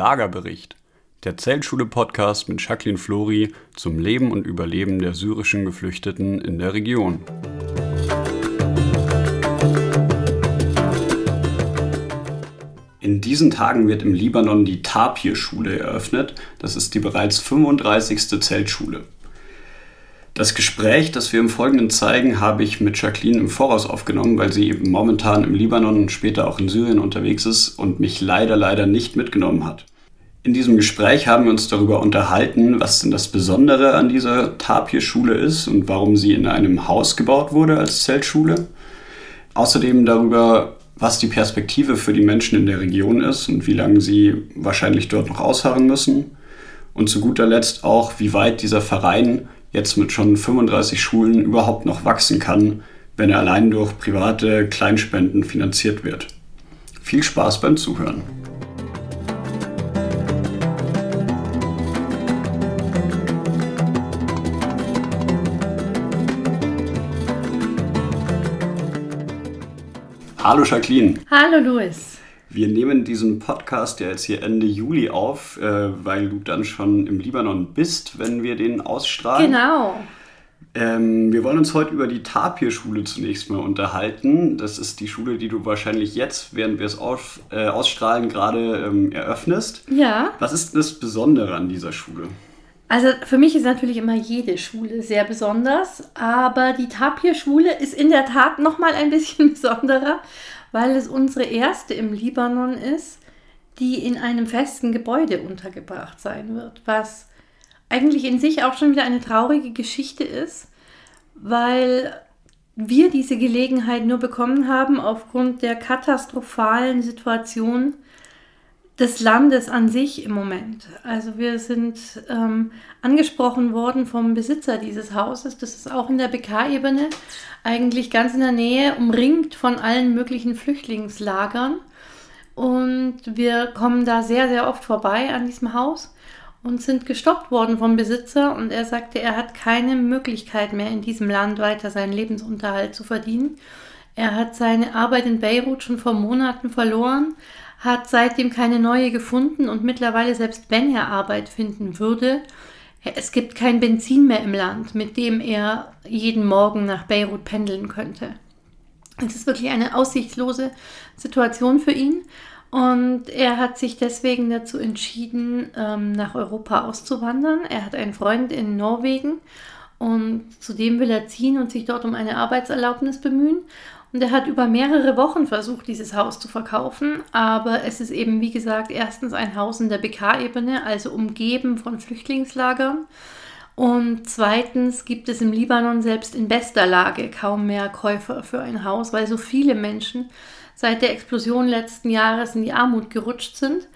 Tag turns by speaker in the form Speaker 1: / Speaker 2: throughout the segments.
Speaker 1: Lagerbericht, der Zeltschule-Podcast mit Jacqueline Flori zum Leben und Überleben der syrischen Geflüchteten in der Region. In diesen Tagen wird im Libanon die Tapir-Schule eröffnet. Das ist die bereits 35. Zeltschule. Das Gespräch, das wir im Folgenden zeigen, habe ich mit Jacqueline im Voraus aufgenommen, weil sie eben momentan im Libanon und später auch in Syrien unterwegs ist und mich leider, leider nicht mitgenommen hat. In diesem Gespräch haben wir uns darüber unterhalten, was denn das Besondere an dieser Tapir-Schule ist und warum sie in einem Haus gebaut wurde als Zeltschule. Außerdem darüber, was die Perspektive für die Menschen in der Region ist und wie lange sie wahrscheinlich dort noch ausharren müssen. Und zu guter Letzt auch, wie weit dieser Verein jetzt mit schon 35 Schulen überhaupt noch wachsen kann, wenn er allein durch private Kleinspenden finanziert wird. Viel Spaß beim Zuhören. Hallo Jacqueline.
Speaker 2: Hallo Louis.
Speaker 1: Wir nehmen diesen Podcast ja jetzt hier Ende Juli auf, äh, weil du dann schon im Libanon bist, wenn wir den ausstrahlen.
Speaker 2: Genau.
Speaker 1: Ähm, wir wollen uns heute über die Tapir-Schule zunächst mal unterhalten. Das ist die Schule, die du wahrscheinlich jetzt, während wir es auf, äh, ausstrahlen, gerade ähm, eröffnest.
Speaker 2: Ja.
Speaker 1: Was ist das Besondere an dieser Schule?
Speaker 2: Also für mich ist natürlich immer jede Schule sehr besonders, aber die Tapir-Schule ist in der Tat noch mal ein bisschen besonderer, weil es unsere erste im Libanon ist, die in einem festen Gebäude untergebracht sein wird, was eigentlich in sich auch schon wieder eine traurige Geschichte ist, weil wir diese Gelegenheit nur bekommen haben aufgrund der katastrophalen Situation des Landes an sich im Moment. Also wir sind ähm, angesprochen worden vom Besitzer dieses Hauses. Das ist auch in der BK-Ebene, eigentlich ganz in der Nähe, umringt von allen möglichen Flüchtlingslagern. Und wir kommen da sehr, sehr oft vorbei an diesem Haus und sind gestoppt worden vom Besitzer. Und er sagte, er hat keine Möglichkeit mehr in diesem Land weiter seinen Lebensunterhalt zu verdienen. Er hat seine Arbeit in Beirut schon vor Monaten verloren, hat seitdem keine neue gefunden und mittlerweile, selbst wenn er Arbeit finden würde, es gibt kein Benzin mehr im Land, mit dem er jeden Morgen nach Beirut pendeln könnte. Es ist wirklich eine aussichtslose Situation für ihn und er hat sich deswegen dazu entschieden, ähm, nach Europa auszuwandern. Er hat einen Freund in Norwegen und zu dem will er ziehen und sich dort um eine Arbeitserlaubnis bemühen. Und er hat über mehrere Wochen versucht, dieses Haus zu verkaufen, aber es ist eben, wie gesagt, erstens ein Haus in der BK-Ebene, also umgeben von Flüchtlingslagern. Und zweitens gibt es im Libanon selbst in bester Lage kaum mehr Käufer für ein Haus, weil so viele Menschen seit der Explosion letzten Jahres in die Armut gerutscht sind.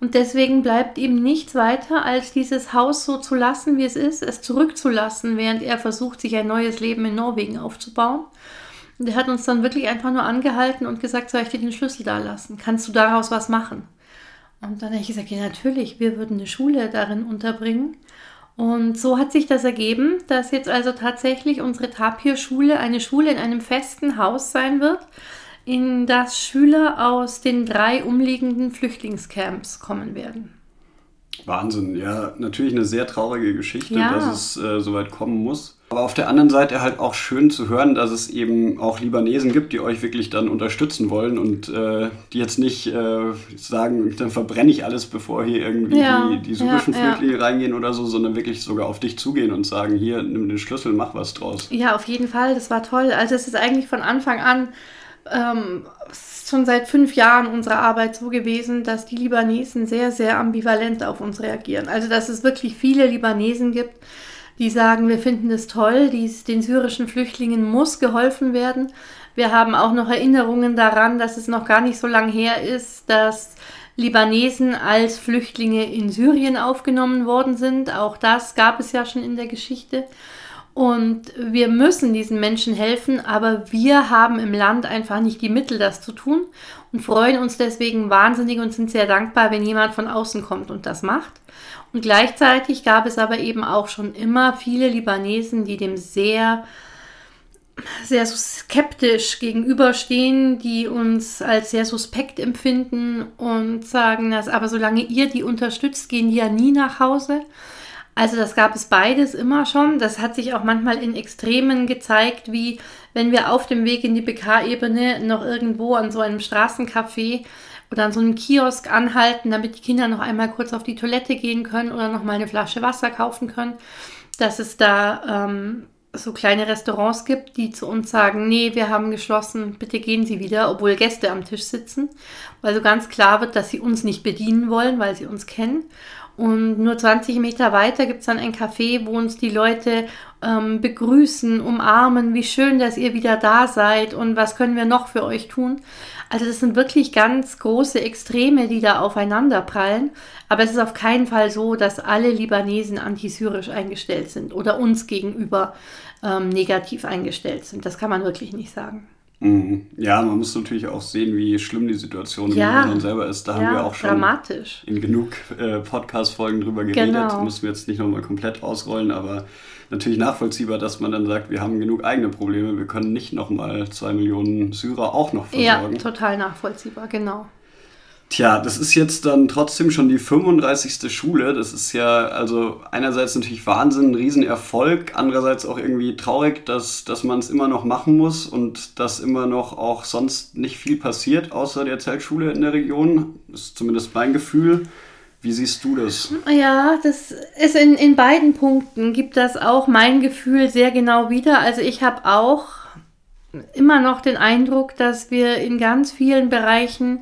Speaker 2: Und deswegen bleibt ihm nichts weiter, als dieses Haus so zu lassen, wie es ist, es zurückzulassen, während er versucht, sich ein neues Leben in Norwegen aufzubauen. Und der hat uns dann wirklich einfach nur angehalten und gesagt, soll ich dir den Schlüssel da lassen? Kannst du daraus was machen? Und dann habe ich gesagt, ja natürlich, wir würden eine Schule darin unterbringen. Und so hat sich das ergeben, dass jetzt also tatsächlich unsere Tapir-Schule eine Schule in einem festen Haus sein wird, in das Schüler aus den drei umliegenden Flüchtlingscamps kommen werden.
Speaker 1: Wahnsinn, ja, natürlich eine sehr traurige Geschichte, ja. dass es äh, so weit kommen muss. Aber auf der anderen Seite halt auch schön zu hören, dass es eben auch Libanesen gibt, die euch wirklich dann unterstützen wollen und äh, die jetzt nicht äh, sagen, dann verbrenne ich alles, bevor hier irgendwie ja, die, die syrischen ja, Flüchtlinge ja. reingehen oder so, sondern wirklich sogar auf dich zugehen und sagen, hier, nimm den Schlüssel, mach was draus.
Speaker 2: Ja, auf jeden Fall, das war toll. Also es ist eigentlich von Anfang an ähm, schon seit fünf Jahren unsere Arbeit so gewesen, dass die Libanesen sehr, sehr ambivalent auf uns reagieren. Also dass es wirklich viele Libanesen gibt, die sagen, wir finden es toll, dies, den syrischen Flüchtlingen muss geholfen werden. Wir haben auch noch Erinnerungen daran, dass es noch gar nicht so lange her ist, dass Libanesen als Flüchtlinge in Syrien aufgenommen worden sind. Auch das gab es ja schon in der Geschichte. Und wir müssen diesen Menschen helfen, aber wir haben im Land einfach nicht die Mittel, das zu tun und freuen uns deswegen wahnsinnig und sind sehr dankbar, wenn jemand von außen kommt und das macht. Und gleichzeitig gab es aber eben auch schon immer viele Libanesen, die dem sehr sehr skeptisch gegenüberstehen, die uns als sehr suspekt empfinden und sagen, dass aber solange ihr die unterstützt, gehen die ja nie nach Hause. Also das gab es beides immer schon. Das hat sich auch manchmal in Extremen gezeigt, wie wenn wir auf dem Weg in die BK-Ebene noch irgendwo an so einem Straßencafé oder an so einem Kiosk anhalten, damit die Kinder noch einmal kurz auf die Toilette gehen können oder noch mal eine Flasche Wasser kaufen können, dass es da ähm, so kleine Restaurants gibt, die zu uns sagen, nee, wir haben geschlossen, bitte gehen Sie wieder, obwohl Gäste am Tisch sitzen, weil so ganz klar wird, dass sie uns nicht bedienen wollen, weil sie uns kennen. Und nur 20 Meter weiter gibt es dann ein Café, wo uns die Leute ähm, begrüßen, umarmen, wie schön, dass ihr wieder da seid und was können wir noch für euch tun. Also das sind wirklich ganz große Extreme, die da aufeinander prallen. Aber es ist auf keinen Fall so, dass alle Libanesen antisyrisch eingestellt sind oder uns gegenüber ähm, negativ eingestellt sind. Das kann man wirklich nicht sagen.
Speaker 1: Mhm. Ja, man muss natürlich auch sehen, wie schlimm die Situation ja. in Libanon selber ist. Da ja, haben wir auch schon
Speaker 2: dramatisch.
Speaker 1: in genug äh, Podcast-Folgen drüber geredet. Genau. Müssen wir jetzt nicht nochmal komplett ausrollen, aber natürlich nachvollziehbar, dass man dann sagt, wir haben genug eigene Probleme, wir können nicht nochmal zwei Millionen Syrer auch noch versorgen.
Speaker 2: Ja, total nachvollziehbar, genau.
Speaker 1: Tja, das ist jetzt dann trotzdem schon die 35. Schule. Das ist ja also einerseits natürlich Wahnsinn, ein Riesenerfolg, andererseits auch irgendwie traurig, dass, dass man es immer noch machen muss und dass immer noch auch sonst nicht viel passiert außer der Zeltschule in der Region. Das ist zumindest mein Gefühl. Wie siehst du das?
Speaker 2: Ja, das ist in, in beiden Punkten, gibt das auch mein Gefühl sehr genau wieder. Also ich habe auch immer noch den Eindruck, dass wir in ganz vielen Bereichen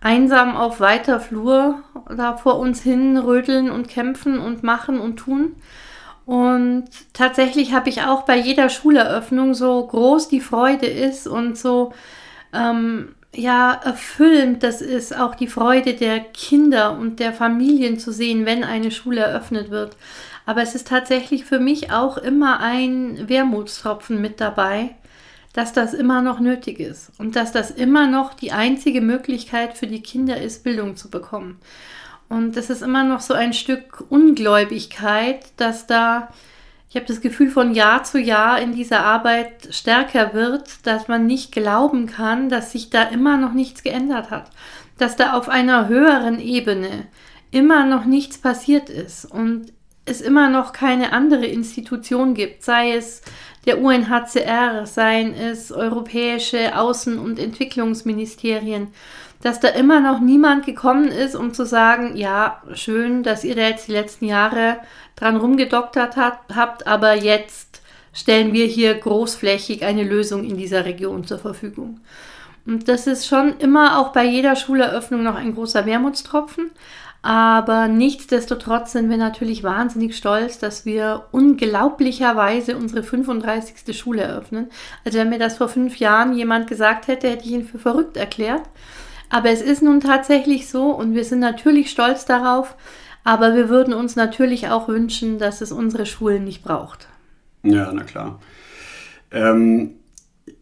Speaker 2: einsam auf weiter Flur da vor uns hin rödeln und kämpfen und machen und tun. Und tatsächlich habe ich auch bei jeder Schuleröffnung, so groß die Freude ist und so ähm, ja erfüllend das ist, auch die Freude der Kinder und der Familien zu sehen, wenn eine Schule eröffnet wird. Aber es ist tatsächlich für mich auch immer ein Wermutstropfen mit dabei, dass das immer noch nötig ist und dass das immer noch die einzige Möglichkeit für die Kinder ist, Bildung zu bekommen. Und das ist immer noch so ein Stück Ungläubigkeit, dass da, ich habe das Gefühl, von Jahr zu Jahr in dieser Arbeit stärker wird, dass man nicht glauben kann, dass sich da immer noch nichts geändert hat, dass da auf einer höheren Ebene immer noch nichts passiert ist und es immer noch keine andere Institution gibt, sei es der UNHCR, seien es europäische Außen- und Entwicklungsministerien, dass da immer noch niemand gekommen ist, um zu sagen, ja, schön, dass ihr da jetzt die letzten Jahre dran rumgedoktert hat, habt, aber jetzt stellen wir hier großflächig eine Lösung in dieser Region zur Verfügung. Und das ist schon immer auch bei jeder Schuleröffnung noch ein großer Wermutstropfen. Aber nichtsdestotrotz sind wir natürlich wahnsinnig stolz, dass wir unglaublicherweise unsere 35. Schule eröffnen. Also wenn mir das vor fünf Jahren jemand gesagt hätte, hätte ich ihn für verrückt erklärt. Aber es ist nun tatsächlich so und wir sind natürlich stolz darauf. Aber wir würden uns natürlich auch wünschen, dass es unsere Schulen nicht braucht.
Speaker 1: Ja, na klar. Ähm,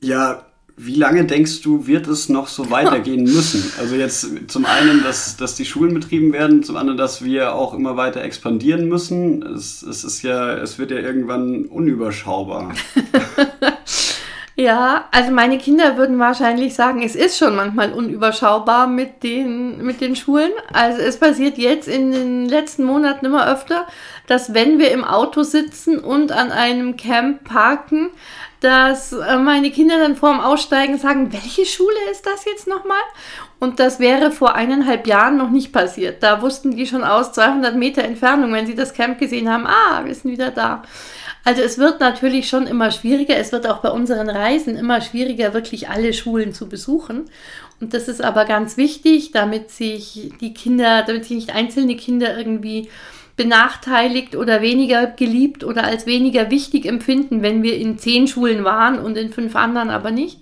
Speaker 1: ja, wie lange denkst du, wird es noch so weitergehen müssen? Also jetzt zum einen, dass, dass die Schulen betrieben werden, zum anderen, dass wir auch immer weiter expandieren müssen. Es, es ist ja, es wird ja irgendwann unüberschaubar.
Speaker 2: ja, also meine Kinder würden wahrscheinlich sagen, es ist schon manchmal unüberschaubar mit den, mit den Schulen. Also es passiert jetzt in den letzten Monaten immer öfter, dass wenn wir im Auto sitzen und an einem Camp parken, dass äh, meine Kinder dann vor dem Aussteigen sagen, welche Schule ist das jetzt nochmal? Und das wäre vor eineinhalb Jahren noch nicht passiert. Da wussten die schon aus 200 Meter Entfernung, wenn sie das Camp gesehen haben, ah, wir sind wieder da. Also es wird natürlich schon immer schwieriger. Es wird auch bei unseren Reisen immer schwieriger, wirklich alle Schulen zu besuchen. Und das ist aber ganz wichtig, damit sich die Kinder, damit sich nicht einzelne Kinder irgendwie benachteiligt oder weniger geliebt oder als weniger wichtig empfinden, wenn wir in zehn Schulen waren und in fünf anderen aber nicht.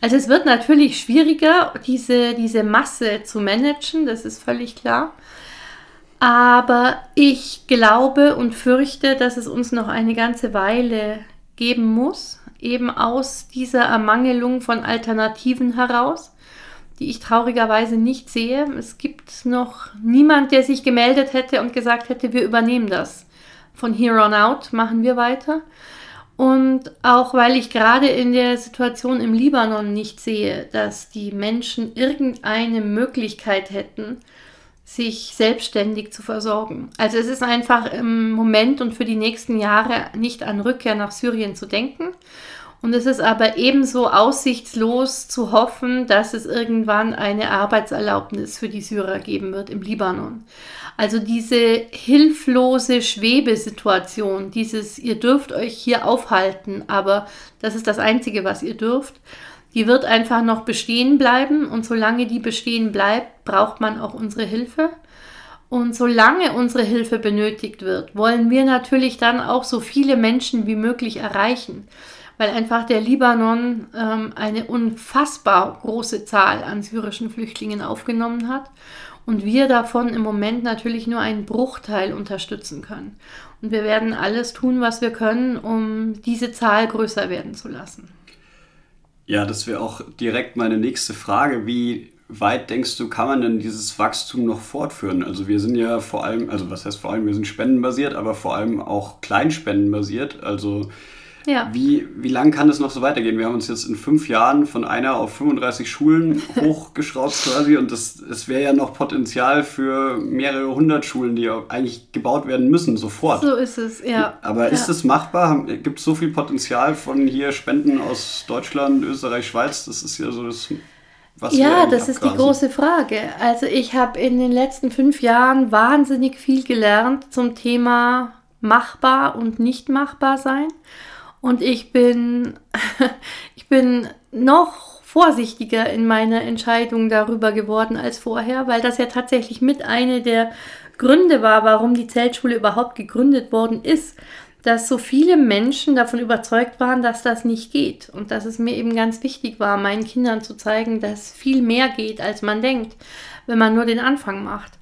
Speaker 2: Also es wird natürlich schwieriger, diese, diese Masse zu managen, das ist völlig klar. Aber ich glaube und fürchte, dass es uns noch eine ganze Weile geben muss, eben aus dieser Ermangelung von Alternativen heraus die ich traurigerweise nicht sehe. Es gibt noch niemand, der sich gemeldet hätte und gesagt hätte, wir übernehmen das. Von here on out machen wir weiter. Und auch weil ich gerade in der Situation im Libanon nicht sehe, dass die Menschen irgendeine Möglichkeit hätten, sich selbstständig zu versorgen. Also es ist einfach im Moment und für die nächsten Jahre nicht an Rückkehr nach Syrien zu denken. Und es ist aber ebenso aussichtslos zu hoffen, dass es irgendwann eine Arbeitserlaubnis für die Syrer geben wird im Libanon. Also diese hilflose Schwebesituation, dieses ihr dürft euch hier aufhalten, aber das ist das Einzige, was ihr dürft, die wird einfach noch bestehen bleiben und solange die bestehen bleibt, braucht man auch unsere Hilfe. Und solange unsere Hilfe benötigt wird, wollen wir natürlich dann auch so viele Menschen wie möglich erreichen, weil einfach der Libanon ähm, eine unfassbar große Zahl an syrischen Flüchtlingen aufgenommen hat und wir davon im Moment natürlich nur einen Bruchteil unterstützen können. Und wir werden alles tun, was wir können, um diese Zahl größer werden zu lassen.
Speaker 1: Ja, das wäre auch direkt meine nächste Frage. Wie weit denkst du, kann man denn dieses Wachstum noch fortführen? Also wir sind ja vor allem, also was heißt vor allem, wir sind spendenbasiert, aber vor allem auch kleinspendenbasiert. Also ja. Wie, wie lange kann das noch so weitergehen? Wir haben uns jetzt in fünf Jahren von einer auf 35 Schulen hochgeschraubt quasi und das, es wäre ja noch Potenzial für mehrere hundert Schulen, die eigentlich gebaut werden müssen, sofort.
Speaker 2: So ist es, ja.
Speaker 1: Aber ist es machbar? Gibt es so viel Potenzial von hier Spenden aus Deutschland, Österreich, Schweiz? Das ist ja so das
Speaker 2: was ja, das ist die große Frage. Also ich habe in den letzten fünf Jahren wahnsinnig viel gelernt zum Thema machbar und nicht machbar sein. Und ich bin, ich bin noch vorsichtiger in meiner Entscheidung darüber geworden als vorher, weil das ja tatsächlich mit einer der Gründe war, warum die Zeltschule überhaupt gegründet worden ist, dass so viele Menschen davon überzeugt waren, dass das nicht geht und dass es mir eben ganz wichtig war, meinen Kindern zu zeigen, dass viel mehr geht, als man denkt, wenn man nur den Anfang macht.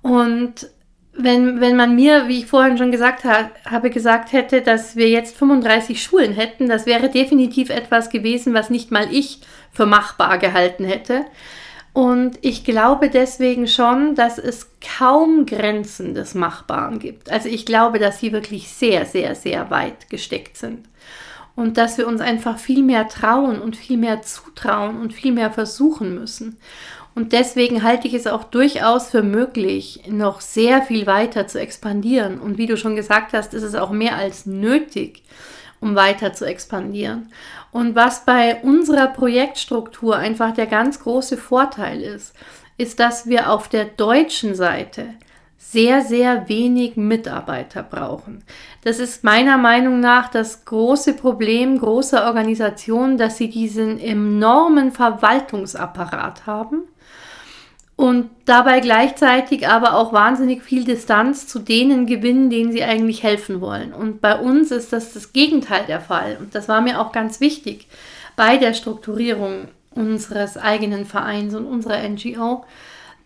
Speaker 2: Und wenn, wenn man mir, wie ich vorhin schon gesagt ha habe, gesagt hätte, dass wir jetzt 35 Schulen hätten, das wäre definitiv etwas gewesen, was nicht mal ich für machbar gehalten hätte. Und ich glaube deswegen schon, dass es kaum Grenzen des Machbaren gibt. Also ich glaube, dass sie wirklich sehr, sehr, sehr weit gesteckt sind. Und dass wir uns einfach viel mehr trauen und viel mehr zutrauen und viel mehr versuchen müssen. Und deswegen halte ich es auch durchaus für möglich, noch sehr viel weiter zu expandieren. Und wie du schon gesagt hast, ist es auch mehr als nötig, um weiter zu expandieren. Und was bei unserer Projektstruktur einfach der ganz große Vorteil ist, ist, dass wir auf der deutschen Seite sehr, sehr wenig Mitarbeiter brauchen. Das ist meiner Meinung nach das große Problem großer Organisationen, dass sie diesen enormen Verwaltungsapparat haben und dabei gleichzeitig aber auch wahnsinnig viel Distanz zu denen gewinnen, denen sie eigentlich helfen wollen. Und bei uns ist das das Gegenteil der Fall. Und das war mir auch ganz wichtig bei der Strukturierung unseres eigenen Vereins und unserer NGO,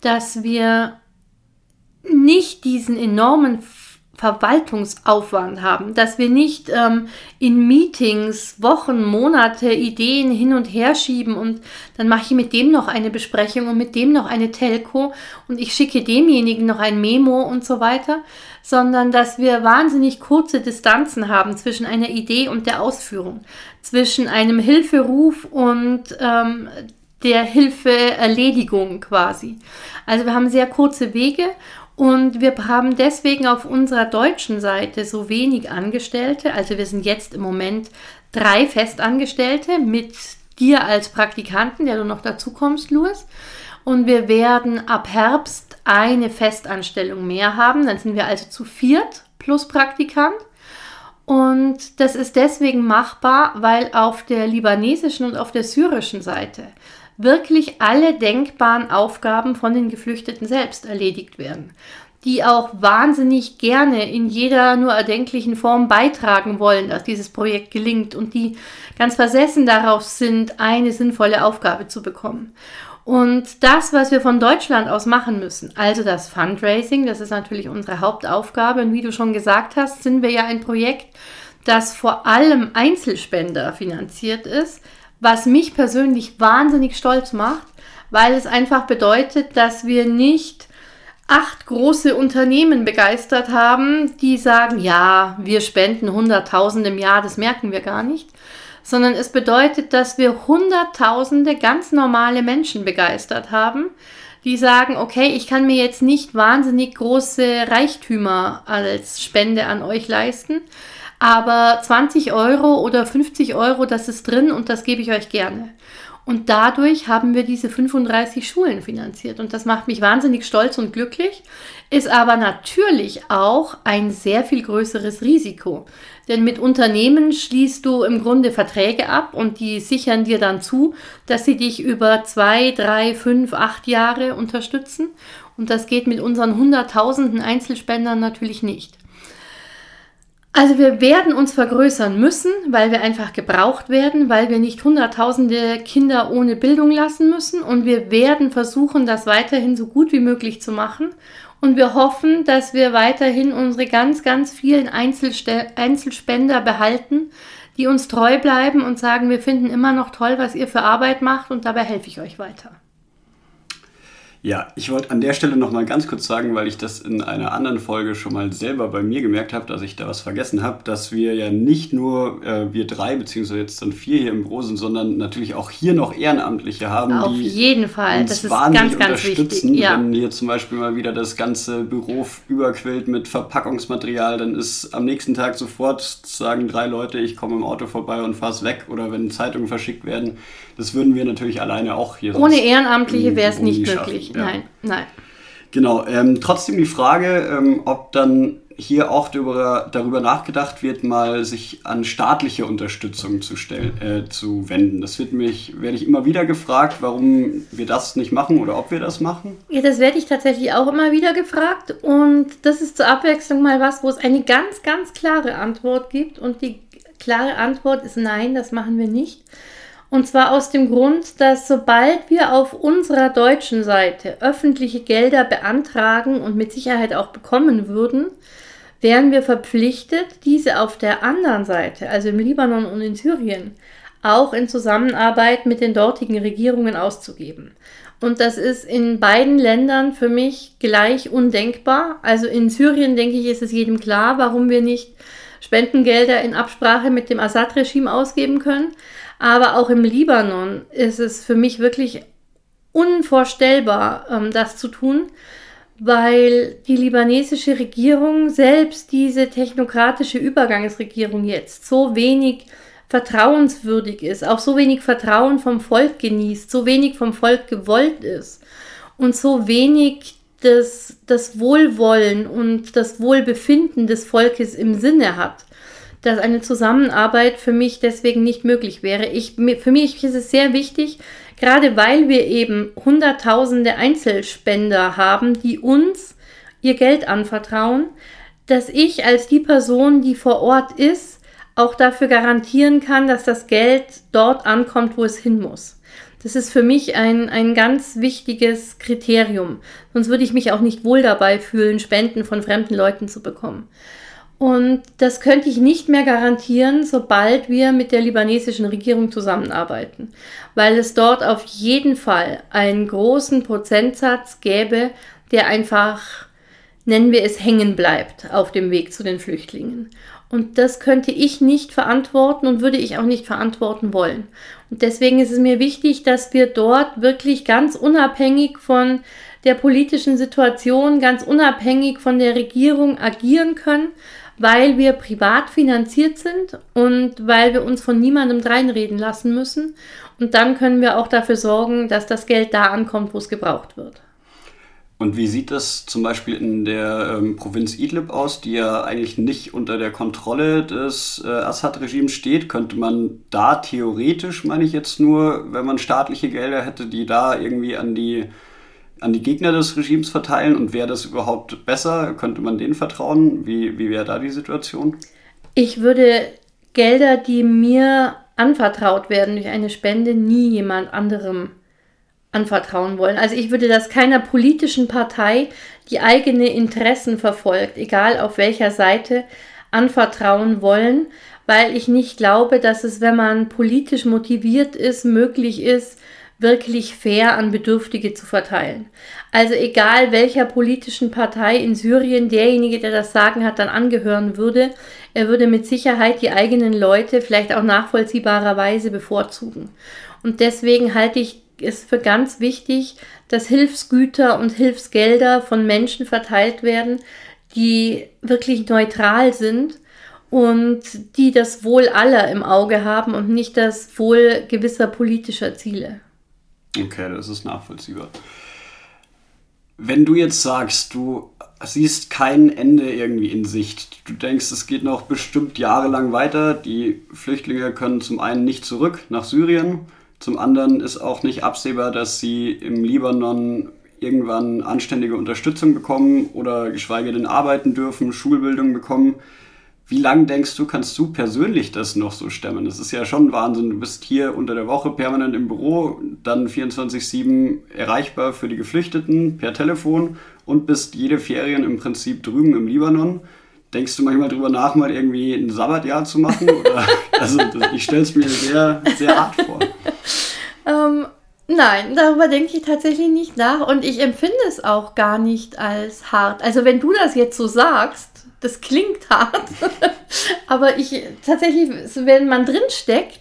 Speaker 2: dass wir nicht diesen enormen Verwaltungsaufwand haben, dass wir nicht ähm, in Meetings Wochen, Monate Ideen hin und her schieben und dann mache ich mit dem noch eine Besprechung und mit dem noch eine Telco und ich schicke demjenigen noch ein Memo und so weiter, sondern dass wir wahnsinnig kurze Distanzen haben zwischen einer Idee und der Ausführung, zwischen einem Hilferuf und ähm, der Hilfeerledigung quasi. Also wir haben sehr kurze Wege und wir haben deswegen auf unserer deutschen Seite so wenig Angestellte. Also wir sind jetzt im Moment drei Festangestellte mit dir als Praktikanten, der du noch dazu kommst, Louis. Und wir werden ab Herbst eine Festanstellung mehr haben. Dann sind wir also zu viert plus Praktikant. Und das ist deswegen machbar, weil auf der libanesischen und auf der syrischen Seite wirklich alle denkbaren Aufgaben von den Geflüchteten selbst erledigt werden, die auch wahnsinnig gerne in jeder nur erdenklichen Form beitragen wollen, dass dieses Projekt gelingt und die ganz versessen darauf sind, eine sinnvolle Aufgabe zu bekommen. Und das, was wir von Deutschland aus machen müssen, also das Fundraising, das ist natürlich unsere Hauptaufgabe. Und wie du schon gesagt hast, sind wir ja ein Projekt, das vor allem Einzelspender finanziert ist, was mich persönlich wahnsinnig stolz macht, weil es einfach bedeutet, dass wir nicht acht große Unternehmen begeistert haben, die sagen, ja, wir spenden 100.000 im Jahr, das merken wir gar nicht, sondern es bedeutet, dass wir Hunderttausende ganz normale Menschen begeistert haben, die sagen, okay, ich kann mir jetzt nicht wahnsinnig große Reichtümer als Spende an euch leisten, aber 20 Euro oder 50 Euro, das ist drin und das gebe ich euch gerne. Und dadurch haben wir diese 35 Schulen finanziert. Und das macht mich wahnsinnig stolz und glücklich, ist aber natürlich auch ein sehr viel größeres Risiko. Denn mit Unternehmen schließt du im Grunde Verträge ab und die sichern dir dann zu, dass sie dich über zwei, drei, fünf, acht Jahre unterstützen. Und das geht mit unseren Hunderttausenden Einzelspendern natürlich nicht. Also wir werden uns vergrößern müssen, weil wir einfach gebraucht werden, weil wir nicht hunderttausende Kinder ohne Bildung lassen müssen und wir werden versuchen, das weiterhin so gut wie möglich zu machen. Und wir hoffen, dass wir weiterhin unsere ganz, ganz vielen Einzelste Einzelspender behalten, die uns treu bleiben und sagen, wir finden immer noch toll, was ihr für Arbeit macht und dabei helfe ich euch weiter.
Speaker 1: Ja, ich wollte an der Stelle noch mal ganz kurz sagen, weil ich das in einer anderen Folge schon mal selber bei mir gemerkt habe, dass ich da was vergessen habe, dass wir ja nicht nur äh, wir drei beziehungsweise jetzt dann vier hier im Büro sind, sondern natürlich auch hier noch Ehrenamtliche haben,
Speaker 2: Auf
Speaker 1: die
Speaker 2: jeden Fall.
Speaker 1: uns
Speaker 2: das ist
Speaker 1: wahnsinnig
Speaker 2: ganz, ganz
Speaker 1: unterstützen.
Speaker 2: wichtig. Ja.
Speaker 1: Wenn hier zum Beispiel mal wieder das ganze Büro überquillt mit Verpackungsmaterial, dann ist am nächsten Tag sofort sagen drei Leute, ich komme im Auto vorbei und fahr's weg oder wenn Zeitungen verschickt werden, das würden wir natürlich alleine auch hier
Speaker 2: Ohne Ehrenamtliche wäre es nicht möglich.
Speaker 1: Ja.
Speaker 2: Nein, nein.
Speaker 1: Genau, ähm, trotzdem die Frage, ähm, ob dann hier auch darüber, darüber nachgedacht wird, mal sich an staatliche Unterstützung zu stellen, äh, zu wenden. Das wird mich, werde ich immer wieder gefragt, warum wir das nicht machen oder ob wir das machen.
Speaker 2: Ja, das werde ich tatsächlich auch immer wieder gefragt. Und das ist zur Abwechslung mal was, wo es eine ganz, ganz klare Antwort gibt. Und die klare Antwort ist nein, das machen wir nicht. Und zwar aus dem Grund, dass sobald wir auf unserer deutschen Seite öffentliche Gelder beantragen und mit Sicherheit auch bekommen würden, wären wir verpflichtet, diese auf der anderen Seite, also im Libanon und in Syrien, auch in Zusammenarbeit mit den dortigen Regierungen auszugeben. Und das ist in beiden Ländern für mich gleich undenkbar. Also in Syrien, denke ich, ist es jedem klar, warum wir nicht Spendengelder in Absprache mit dem Assad-Regime ausgeben können. Aber auch im Libanon ist es für mich wirklich unvorstellbar, ähm, das zu tun, weil die libanesische Regierung, selbst diese technokratische Übergangsregierung jetzt, so wenig vertrauenswürdig ist, auch so wenig Vertrauen vom Volk genießt, so wenig vom Volk gewollt ist und so wenig das, das Wohlwollen und das Wohlbefinden des Volkes im Sinne hat, dass eine Zusammenarbeit für mich deswegen nicht möglich wäre. Ich, für mich ist es sehr wichtig, gerade weil wir eben Hunderttausende Einzelspender haben, die uns ihr Geld anvertrauen, dass ich als die Person, die vor Ort ist, auch dafür garantieren kann, dass das Geld dort ankommt, wo es hin muss. Das ist für mich ein, ein ganz wichtiges Kriterium. Sonst würde ich mich auch nicht wohl dabei fühlen, Spenden von fremden Leuten zu bekommen. Und das könnte ich nicht mehr garantieren, sobald wir mit der libanesischen Regierung zusammenarbeiten, weil es dort auf jeden Fall einen großen Prozentsatz gäbe, der einfach, nennen wir es, hängen bleibt auf dem Weg zu den Flüchtlingen. Und das könnte ich nicht verantworten und würde ich auch nicht verantworten wollen. Und deswegen ist es mir wichtig, dass wir dort wirklich ganz unabhängig von der politischen Situation, ganz unabhängig von der Regierung agieren können, weil wir privat finanziert sind und weil wir uns von niemandem reinreden lassen müssen. Und dann können wir auch dafür sorgen, dass das Geld da ankommt, wo es gebraucht wird.
Speaker 1: Und wie sieht das zum Beispiel in der ähm, Provinz Idlib aus, die ja eigentlich nicht unter der Kontrolle des äh, Assad-Regimes steht? Könnte man da theoretisch, meine ich jetzt nur, wenn man staatliche Gelder hätte, die da irgendwie an die, an die Gegner des Regimes verteilen? Und wäre das überhaupt besser? Könnte man denen vertrauen? Wie, wie wäre da die Situation?
Speaker 2: Ich würde Gelder, die mir anvertraut werden durch eine Spende, nie jemand anderem anvertrauen wollen. Also ich würde das keiner politischen Partei, die eigene Interessen verfolgt, egal auf welcher Seite, anvertrauen wollen, weil ich nicht glaube, dass es, wenn man politisch motiviert ist, möglich ist, wirklich fair an Bedürftige zu verteilen. Also egal welcher politischen Partei in Syrien derjenige, der das Sagen hat, dann angehören würde, er würde mit Sicherheit die eigenen Leute vielleicht auch nachvollziehbarerweise bevorzugen. Und deswegen halte ich es für ganz wichtig, dass Hilfsgüter und Hilfsgelder von Menschen verteilt werden, die wirklich neutral sind und die das Wohl aller im Auge haben und nicht das Wohl gewisser politischer Ziele.
Speaker 1: Okay, das ist nachvollziehbar. Wenn du jetzt sagst, du siehst kein Ende irgendwie in Sicht, du denkst, es geht noch bestimmt jahrelang weiter, die Flüchtlinge können zum einen nicht zurück nach Syrien, zum anderen ist auch nicht absehbar, dass sie im Libanon irgendwann anständige Unterstützung bekommen oder geschweige denn arbeiten dürfen, Schulbildung bekommen. Wie lange denkst du, kannst du persönlich das noch so stemmen? Das ist ja schon Wahnsinn. Du bist hier unter der Woche permanent im Büro, dann 24-7 erreichbar für die Geflüchteten per Telefon und bist jede Ferien im Prinzip drüben im Libanon. Denkst du manchmal drüber nach, mal irgendwie ein Sabbatjahr zu machen? Oder, also ich stelle es mir sehr, sehr hart vor.
Speaker 2: ähm, nein, darüber denke ich tatsächlich nicht nach und ich empfinde es auch gar nicht als hart. Also wenn du das jetzt so sagst, das klingt hart, aber ich tatsächlich, wenn man drin steckt,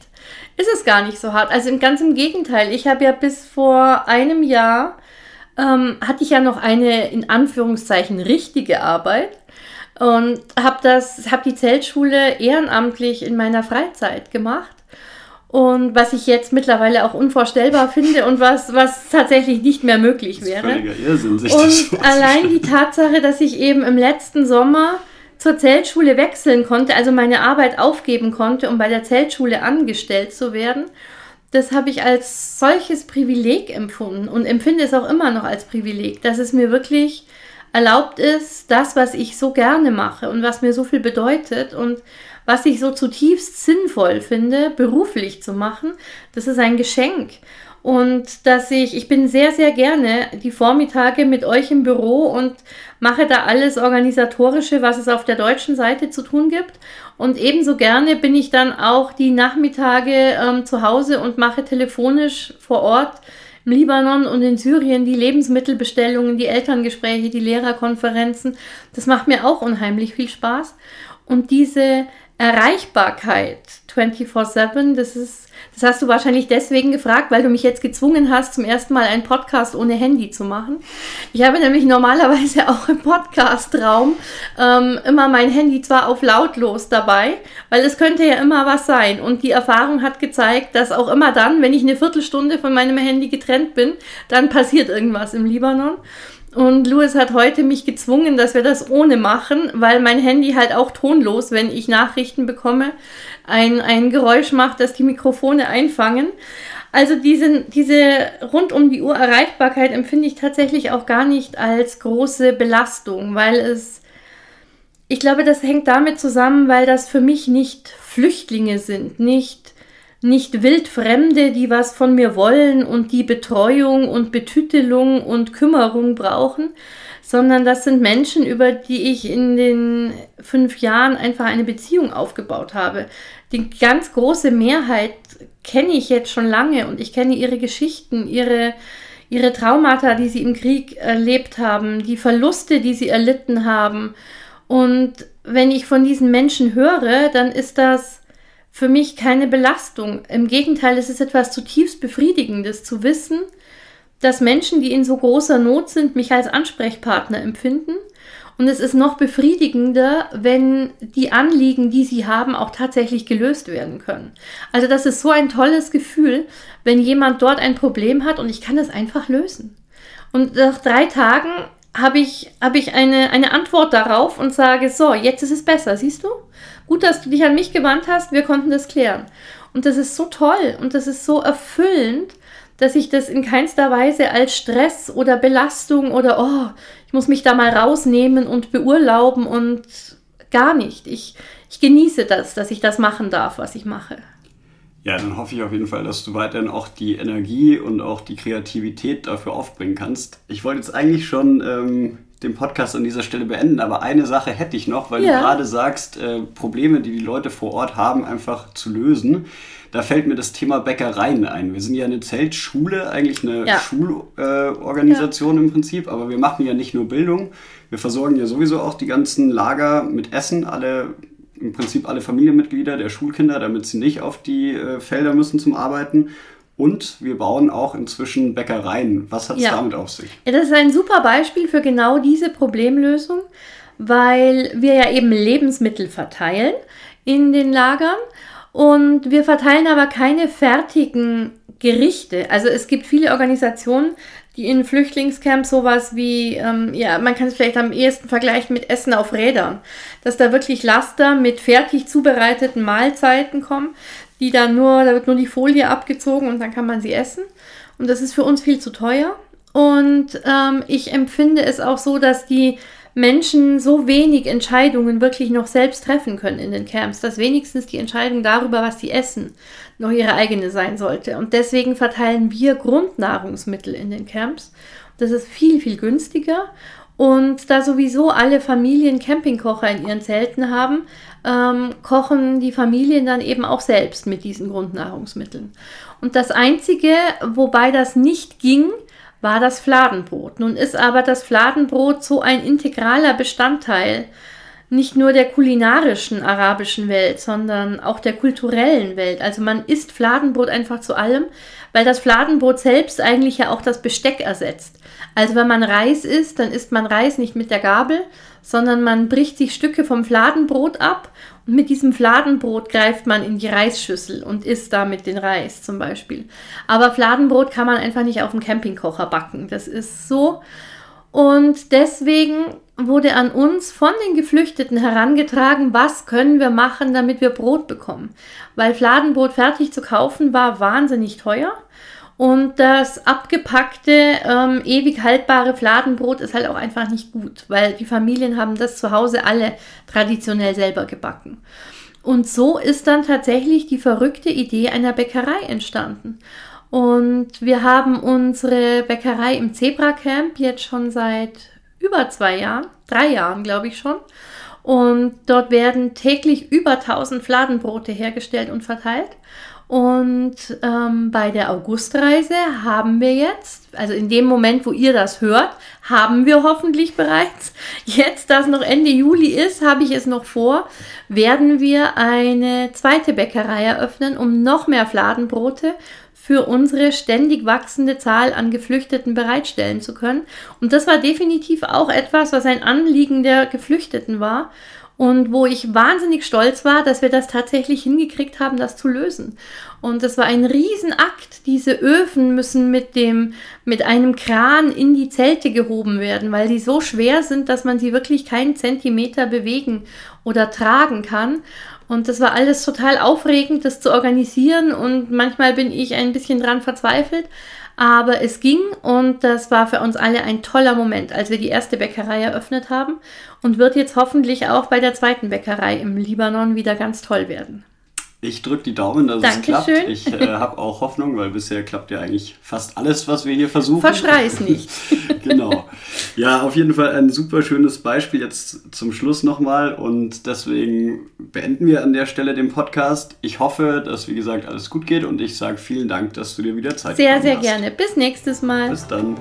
Speaker 2: ist es gar nicht so hart. Also im ganz im Gegenteil. Ich habe ja bis vor einem Jahr ähm, hatte ich ja noch eine in Anführungszeichen richtige Arbeit und habe das, habe die Zeltschule ehrenamtlich in meiner Freizeit gemacht. Und was ich jetzt mittlerweile auch unvorstellbar finde und was, was tatsächlich nicht mehr möglich wäre. Irrsinn, sich und allein die Tatsache, dass ich eben im letzten Sommer zur Zeltschule wechseln konnte, also meine Arbeit aufgeben konnte, um bei der Zeltschule angestellt zu werden, das habe ich als solches Privileg empfunden und empfinde es auch immer noch als Privileg, dass es mir wirklich erlaubt ist, das, was ich so gerne mache und was mir so viel bedeutet und was ich so zutiefst sinnvoll finde, beruflich zu machen, das ist ein Geschenk. Und dass ich, ich bin sehr, sehr gerne die Vormittage mit euch im Büro und mache da alles Organisatorische, was es auf der deutschen Seite zu tun gibt. Und ebenso gerne bin ich dann auch die Nachmittage ähm, zu Hause und mache telefonisch vor Ort im Libanon und in Syrien die Lebensmittelbestellungen, die Elterngespräche, die Lehrerkonferenzen. Das macht mir auch unheimlich viel Spaß. Und diese Erreichbarkeit 24/7, das ist das hast du wahrscheinlich deswegen gefragt, weil du mich jetzt gezwungen hast, zum ersten Mal einen Podcast ohne Handy zu machen. Ich habe nämlich normalerweise auch im Podcastraum ähm, immer mein Handy zwar auf lautlos dabei, weil es könnte ja immer was sein. Und die Erfahrung hat gezeigt, dass auch immer dann, wenn ich eine Viertelstunde von meinem Handy getrennt bin, dann passiert irgendwas im Libanon. Und Louis hat heute mich gezwungen, dass wir das ohne machen, weil mein Handy halt auch tonlos, wenn ich Nachrichten bekomme, ein, ein Geräusch macht, das die Mikrofone einfangen. Also diese, diese rund um die Uhr Erreichbarkeit empfinde ich tatsächlich auch gar nicht als große Belastung, weil es, ich glaube, das hängt damit zusammen, weil das für mich nicht Flüchtlinge sind, nicht nicht Wildfremde, die was von mir wollen und die Betreuung und Betütelung und Kümmerung brauchen, sondern das sind Menschen, über die ich in den fünf Jahren einfach eine Beziehung aufgebaut habe. Die ganz große Mehrheit kenne ich jetzt schon lange und ich kenne ihre Geschichten, ihre, ihre Traumata, die sie im Krieg erlebt haben, die Verluste, die sie erlitten haben. Und wenn ich von diesen Menschen höre, dann ist das für mich keine Belastung. Im Gegenteil, es ist etwas zutiefst Befriedigendes zu wissen, dass Menschen, die in so großer Not sind, mich als Ansprechpartner empfinden. Und es ist noch befriedigender, wenn die Anliegen, die sie haben, auch tatsächlich gelöst werden können. Also das ist so ein tolles Gefühl, wenn jemand dort ein Problem hat und ich kann es einfach lösen. Und nach drei Tagen habe ich, hab ich eine, eine Antwort darauf und sage, so, jetzt ist es besser, siehst du? Gut, dass du dich an mich gewandt hast, wir konnten das klären. Und das ist so toll und das ist so erfüllend, dass ich das in keinster Weise als Stress oder Belastung oder, oh, ich muss mich da mal rausnehmen und beurlauben und gar nicht. Ich, ich genieße das, dass ich das machen darf, was ich mache.
Speaker 1: Ja, dann hoffe ich auf jeden Fall, dass du weiterhin auch die Energie und auch die Kreativität dafür aufbringen kannst. Ich wollte jetzt eigentlich schon ähm, den Podcast an dieser Stelle beenden, aber eine Sache hätte ich noch, weil ja. du gerade sagst, äh, Probleme, die die Leute vor Ort haben, einfach zu lösen. Da fällt mir das Thema Bäckereien ein. Wir sind ja eine Zeltschule, eigentlich eine ja. Schulorganisation äh, ja. im Prinzip, aber wir machen ja nicht nur Bildung. Wir versorgen ja sowieso auch die ganzen Lager mit Essen, alle im Prinzip alle Familienmitglieder der Schulkinder, damit sie nicht auf die äh, Felder müssen zum Arbeiten. Und wir bauen auch inzwischen Bäckereien. Was hat es ja. damit auf sich?
Speaker 2: Ja, das ist ein super Beispiel für genau diese Problemlösung, weil wir ja eben Lebensmittel verteilen in den Lagern. Und wir verteilen aber keine fertigen Gerichte. Also es gibt viele Organisationen, die in Flüchtlingscamps sowas wie, ähm, ja, man kann es vielleicht am ehesten vergleichen mit Essen auf Rädern, dass da wirklich Laster mit fertig zubereiteten Mahlzeiten kommen, die dann nur, da wird nur die Folie abgezogen und dann kann man sie essen. Und das ist für uns viel zu teuer. Und ähm, ich empfinde es auch so, dass die Menschen so wenig Entscheidungen wirklich noch selbst treffen können in den Camps, dass wenigstens die Entscheidung darüber, was sie essen, noch ihre eigene sein sollte. Und deswegen verteilen wir Grundnahrungsmittel in den Camps. Das ist viel, viel günstiger. Und da sowieso alle Familien Campingkocher in ihren Zelten haben, ähm, kochen die Familien dann eben auch selbst mit diesen Grundnahrungsmitteln. Und das Einzige, wobei das nicht ging, war das Fladenbrot. Nun ist aber das Fladenbrot so ein integraler Bestandteil nicht nur der kulinarischen arabischen Welt, sondern auch der kulturellen Welt. Also man isst Fladenbrot einfach zu allem, weil das Fladenbrot selbst eigentlich ja auch das Besteck ersetzt. Also wenn man Reis isst, dann isst man Reis nicht mit der Gabel, sondern man bricht sich Stücke vom Fladenbrot ab und mit diesem Fladenbrot greift man in die Reisschüssel und isst damit den Reis zum Beispiel. Aber Fladenbrot kann man einfach nicht auf dem Campingkocher backen. Das ist so. Und deswegen wurde an uns von den Geflüchteten herangetragen, was können wir machen, damit wir Brot bekommen. Weil Fladenbrot fertig zu kaufen war wahnsinnig teuer. Und das abgepackte, ähm, ewig haltbare Fladenbrot ist halt auch einfach nicht gut, weil die Familien haben das zu Hause alle traditionell selber gebacken. Und so ist dann tatsächlich die verrückte Idee einer Bäckerei entstanden. Und wir haben unsere Bäckerei im Zebra Camp jetzt schon seit über zwei Jahren, drei Jahren glaube ich schon. Und dort werden täglich über 1000 Fladenbrote hergestellt und verteilt. Und ähm, bei der Augustreise haben wir jetzt, also in dem Moment, wo ihr das hört, haben wir hoffentlich bereits, jetzt, da es noch Ende Juli ist, habe ich es noch vor, werden wir eine zweite Bäckerei eröffnen, um noch mehr Fladenbrote für unsere ständig wachsende Zahl an Geflüchteten bereitstellen zu können. Und das war definitiv auch etwas, was ein Anliegen der Geflüchteten war und wo ich wahnsinnig stolz war, dass wir das tatsächlich hingekriegt haben, das zu lösen. Und das war ein Riesenakt. Diese Öfen müssen mit dem, mit einem Kran in die Zelte gehoben werden, weil die so schwer sind, dass man sie wirklich keinen Zentimeter bewegen oder tragen kann. Und das war alles total aufregend, das zu organisieren. Und manchmal bin ich ein bisschen dran verzweifelt. Aber es ging und das war für uns alle ein toller Moment, als wir die erste Bäckerei eröffnet haben und wird jetzt hoffentlich auch bei der zweiten Bäckerei im Libanon wieder ganz toll werden.
Speaker 1: Ich drücke die Daumen, dass Dankeschön. es klappt. Ich äh, habe auch Hoffnung, weil bisher klappt ja eigentlich fast alles, was wir hier versuchen.
Speaker 2: Verschrei es nicht.
Speaker 1: genau. Ja, auf jeden Fall ein super schönes Beispiel jetzt zum Schluss nochmal und deswegen beenden wir an der Stelle den Podcast. Ich hoffe, dass wie gesagt alles gut geht und ich sage vielen Dank, dass du dir wieder Zeit
Speaker 2: hast. Sehr, sehr gerne. Bis nächstes Mal.
Speaker 1: Bis dann.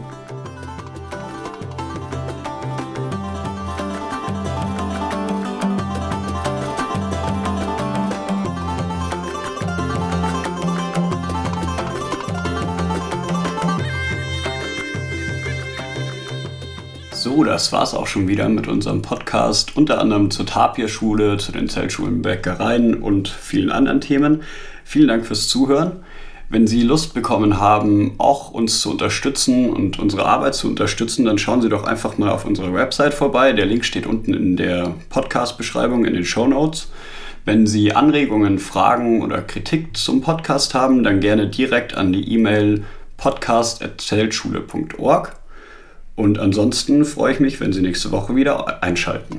Speaker 1: So, das war's auch schon wieder mit unserem Podcast, unter anderem zur Tapir-Schule, zu den Zeltschulen Bäckereien und vielen anderen Themen. Vielen Dank fürs Zuhören. Wenn Sie Lust bekommen haben, auch uns zu unterstützen und unsere Arbeit zu unterstützen, dann schauen Sie doch einfach mal auf unserer Website vorbei. Der Link steht unten in der Podcast-Beschreibung in den Show Notes. Wenn Sie Anregungen, Fragen oder Kritik zum Podcast haben, dann gerne direkt an die E-Mail podcast.zeltschule.org. Und ansonsten freue ich mich, wenn Sie nächste Woche wieder einschalten.